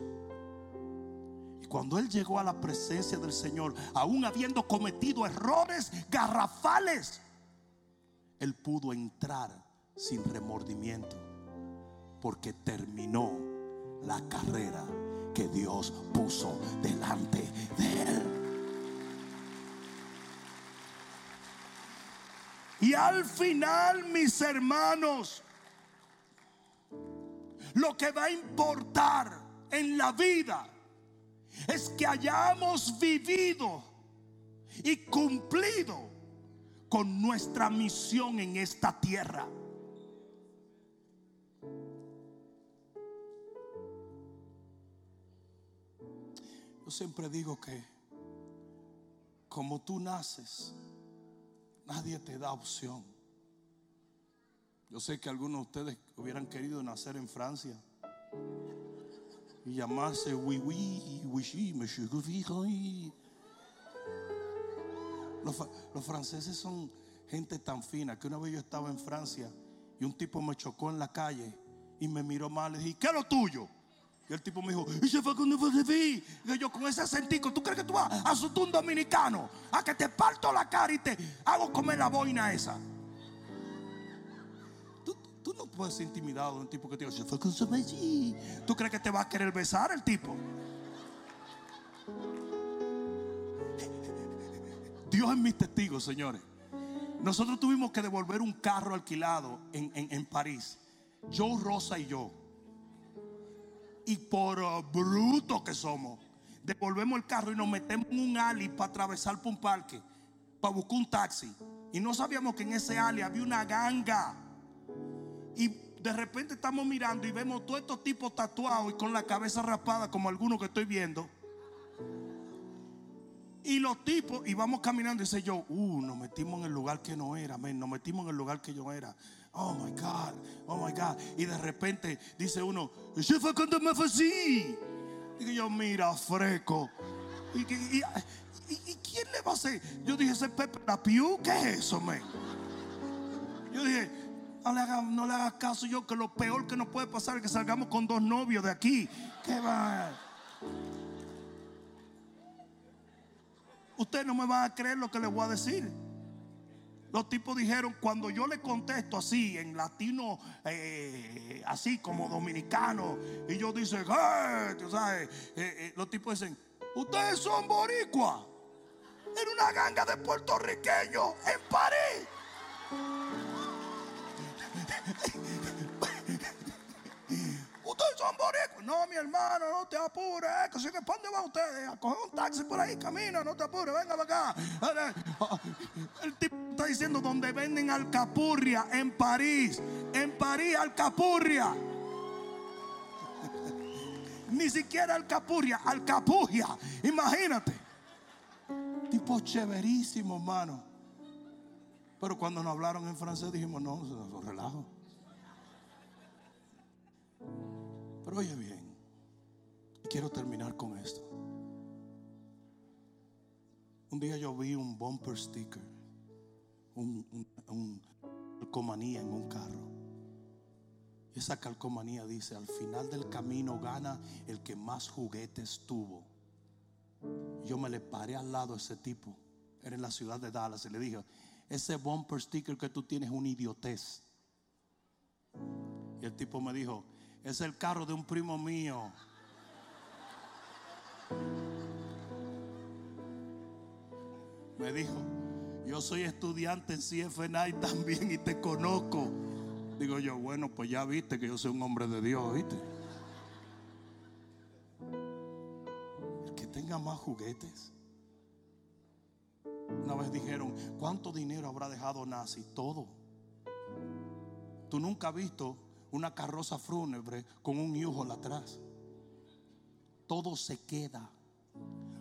Y cuando él llegó a la presencia del Señor, aún habiendo cometido errores garrafales, él pudo entrar sin remordimiento, porque terminó la carrera que Dios puso delante de él. Y al final, mis hermanos, lo que va a importar en la vida es que hayamos vivido y cumplido con nuestra misión en esta tierra. Yo siempre digo que como tú naces, nadie te da opción. Yo sé que algunos de ustedes hubieran querido nacer en Francia y llamarse Oui, oui, oui, monsieur los, los franceses son gente tan fina que una vez yo estaba en Francia y un tipo me chocó en la calle y me miró mal y dije, ¿qué es lo tuyo? Y el tipo me dijo, ¿y se fue cuando fue Y yo con ese acentico, ¿tú crees que tú vas a asustar un dominicano? A que te parto la cara y te hago comer la boina esa. Tú, no puedes ser intimidado de un tipo que te dice, se fue con su ¿Tú crees que te va a querer besar el tipo? Dios es mi testigo, señores. Nosotros tuvimos que devolver un carro alquilado en, París. Joe Rosa y yo. Y por bruto que somos, devolvemos el carro y nos metemos en un ali para atravesar por un parque, para buscar un taxi. Y no sabíamos que en ese ali había una ganga. Y de repente estamos mirando y vemos todos estos tipos tatuados y con la cabeza rapada, como algunos que estoy viendo. Y los tipos, y vamos caminando y dice yo, uh, nos metimos en el lugar que no era, amén, nos metimos en el lugar que yo era. Oh my God, oh my God. Y de repente dice uno, ¿se fue cuando me fue así? Y yo, mira, freco. ¿Y, quién le va a hacer? Yo dije, ese Pepe La Piu, ¿qué es eso, amén? Yo dije, no le, hagas, no le hagas caso yo, que lo peor que nos puede pasar es que salgamos con dos novios de aquí. ¿Qué va? Usted no me va a creer lo que le voy a decir. Los tipos dijeron, cuando yo le contesto así, en latino, eh, así como dominicano, y yo dice, tú sabes, eh, eh, los tipos dicen, ustedes son boricua. En una ganga de puertorriqueños en París. No, mi hermano, no te apures. Eh, ¿para dónde van ustedes? A coger un taxi por ahí, camina, no te apures, venga para acá. El tipo está diciendo donde venden alcapurria en París. En París, alcapurria. *laughs* Ni siquiera alcapurria, alcapugia. Imagínate. Tipo chéverísimo, hermano. Pero cuando nos hablaron en francés dijimos, no, relajo. Pero oye bien, quiero terminar con esto. Un día yo vi un bumper sticker, un, calcomanía en un carro. Esa calcomanía dice, al final del camino gana el que más juguetes tuvo. Yo me le paré al lado a ese tipo, era en la ciudad de Dallas, y le dije, ese bumper sticker que tú tienes es una idiotez. Y el tipo me dijo, es el carro de un primo mío. Me dijo, yo soy estudiante en CFNI también y te conozco. Digo yo, bueno, pues ya viste que yo soy un hombre de Dios, ¿viste? El que tenga más juguetes. Una vez dijeron, ¿cuánto dinero habrá dejado Nazi? Todo. Tú nunca has visto una carroza fúnebre con un hijo atrás. Todo se queda.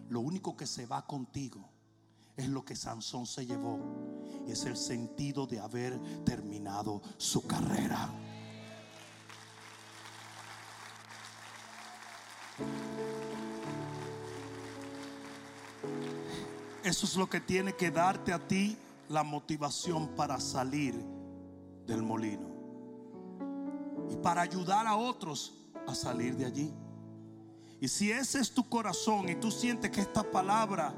Lo único que se va contigo es lo que Sansón se llevó. Es el sentido de haber terminado su carrera. Eso es lo que tiene que darte a ti la motivación para salir del molino para ayudar a otros a salir de allí. Y si ese es tu corazón y tú sientes que esta palabra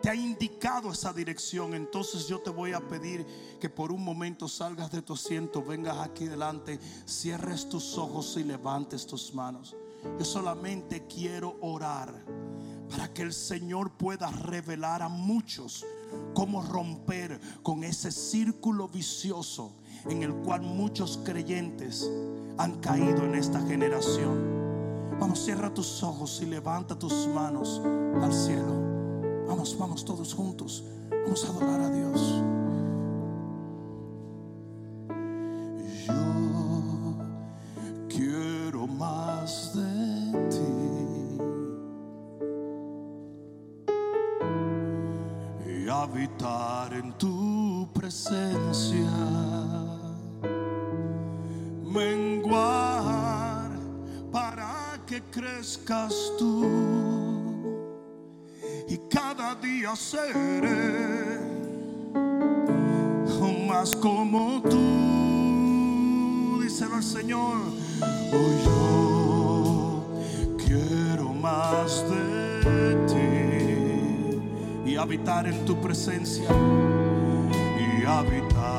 te ha indicado esa dirección, entonces yo te voy a pedir que por un momento salgas de tu asiento, vengas aquí delante, cierres tus ojos y levantes tus manos. Yo solamente quiero orar para que el Señor pueda revelar a muchos cómo romper con ese círculo vicioso en el cual muchos creyentes han caído en esta generación. Vamos, cierra tus ojos y levanta tus manos al cielo. Vamos, vamos todos juntos. Vamos a adorar a Dios. Seré más como tú, díselo al Señor. Hoy yo quiero más de ti y habitar en tu presencia y habitar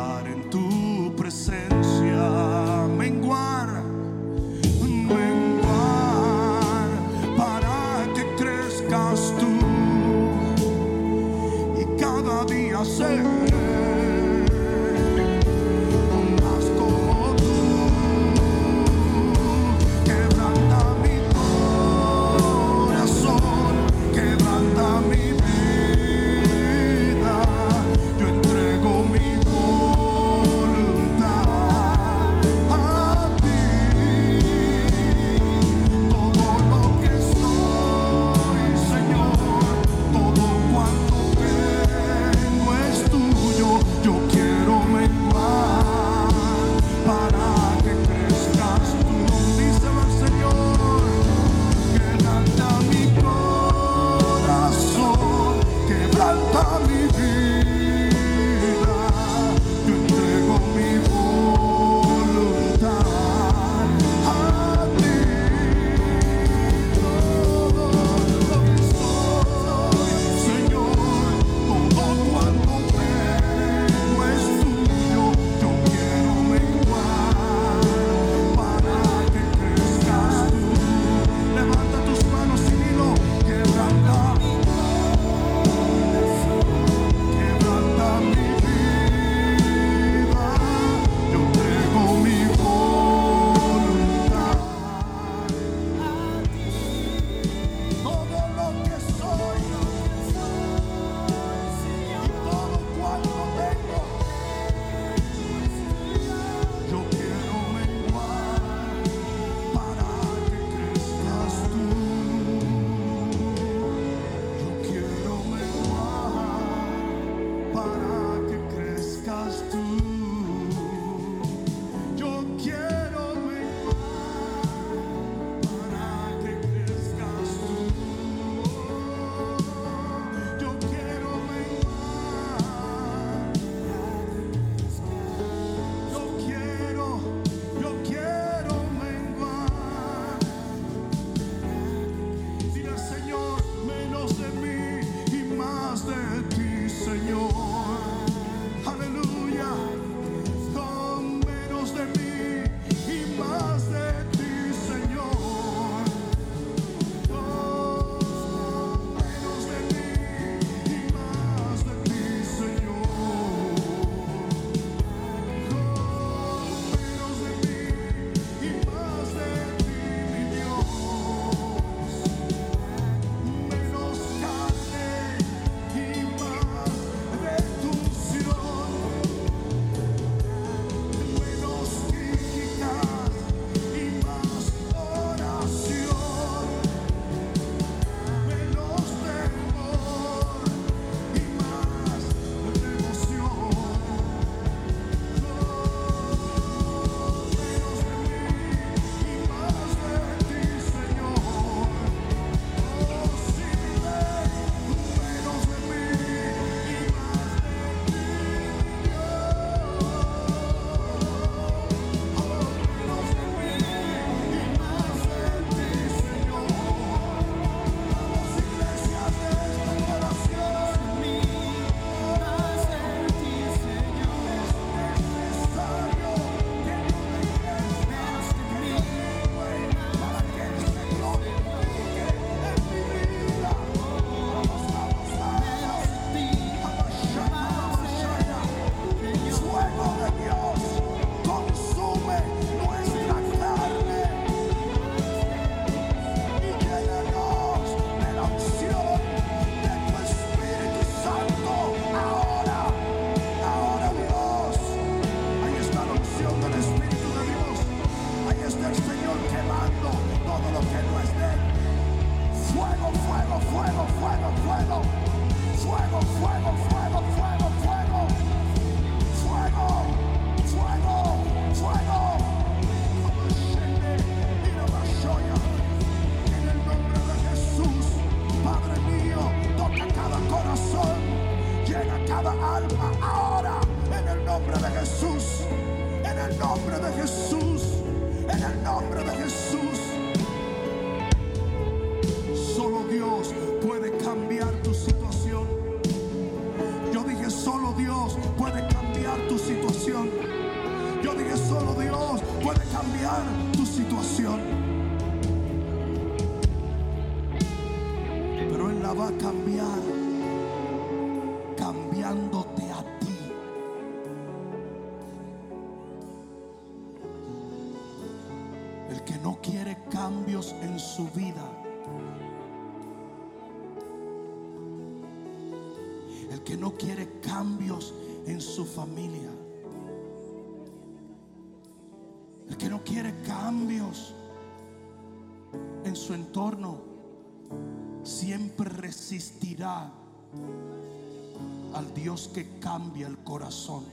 Que cambia el corazón.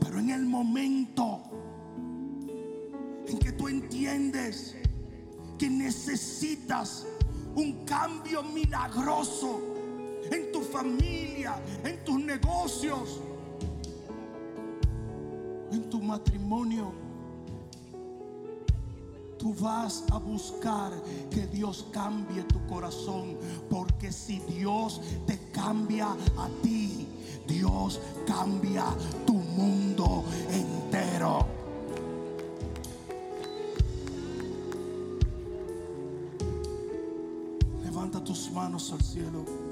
Pero en el momento en que tú entiendes que necesitas un cambio milagroso en tu familia, en tus negocios, en tu matrimonio, vas a buscar que Dios cambie tu corazón. Porque si Dios te cambia a ti, Dios cambia tu mundo entero. Levanta tus manos al cielo.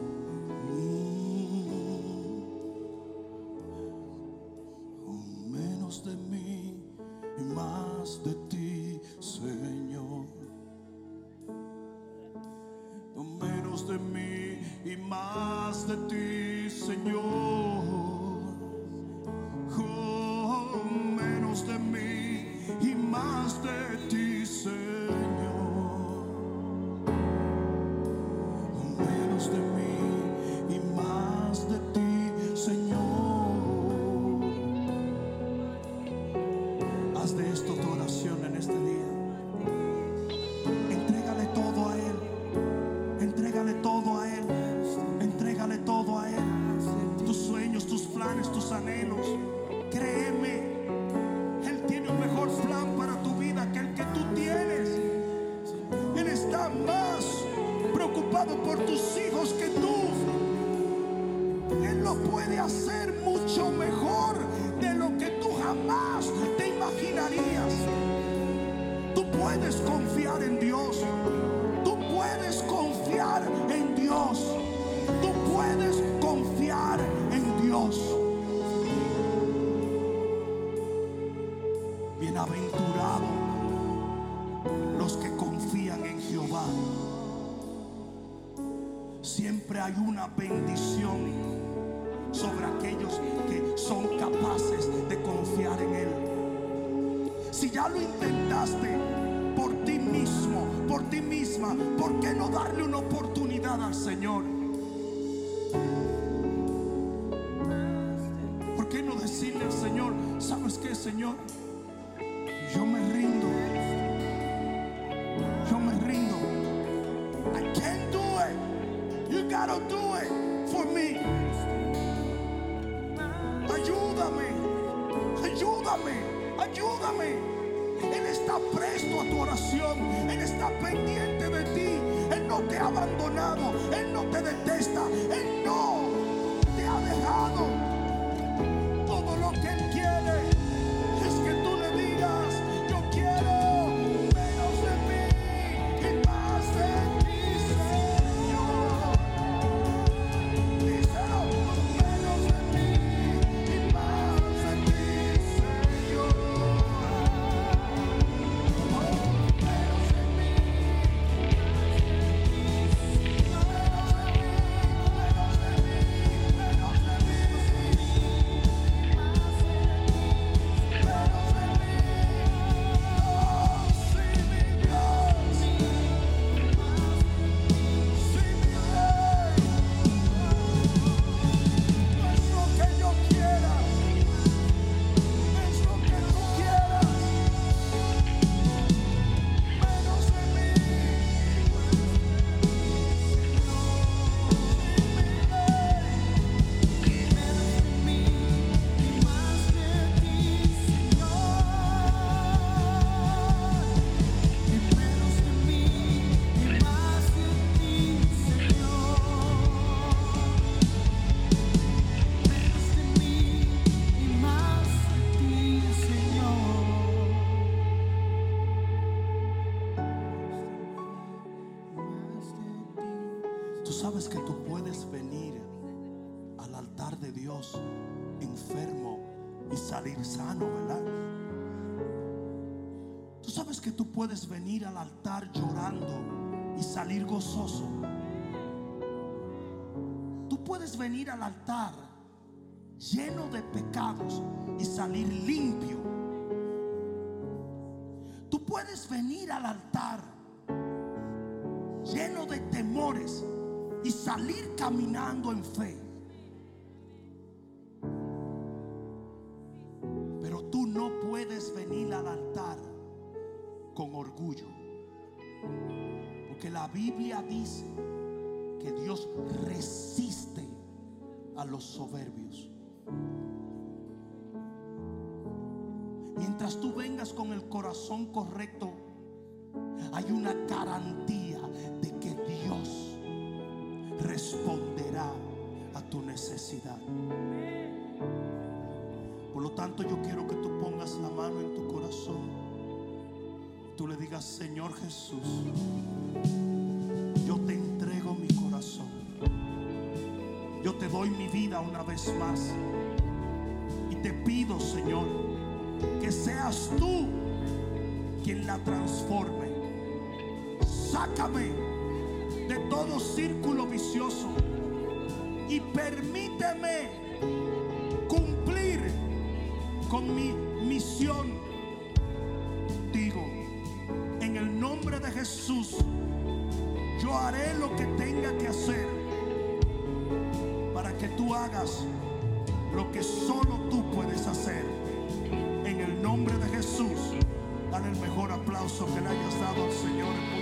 Señor, yo me rindo. Yo me rindo. I can't do it. You gotta do it for me. Ayúdame. Ayúdame. Ayúdame. Él está presto a tu oración. Él está pendiente de ti. Él no te ha abandonado. Él no te detesta. Él no te ha dejado. Al altar llorando y salir gozoso. Tú puedes venir al altar lleno de pecados y salir limpio. Tú puedes venir al altar lleno de temores y salir caminando en fe. Porque la Biblia dice que Dios resiste a los soberbios. Mientras tú vengas con el corazón correcto, hay una garantía de que Dios responderá a tu necesidad. Por lo tanto, yo quiero que tú pongas la mano en tu corazón. Tú le digas, Señor Jesús, yo te entrego mi corazón. Yo te doy mi vida una vez más. Y te pido, Señor, que seas tú quien la transforme. Sácame de todo círculo vicioso y permíteme cumplir con mi misión. Jesús, yo haré lo que tenga que hacer para que tú hagas lo que solo tú puedes hacer. En el nombre de Jesús, dale el mejor aplauso que le hayas dado al Señor.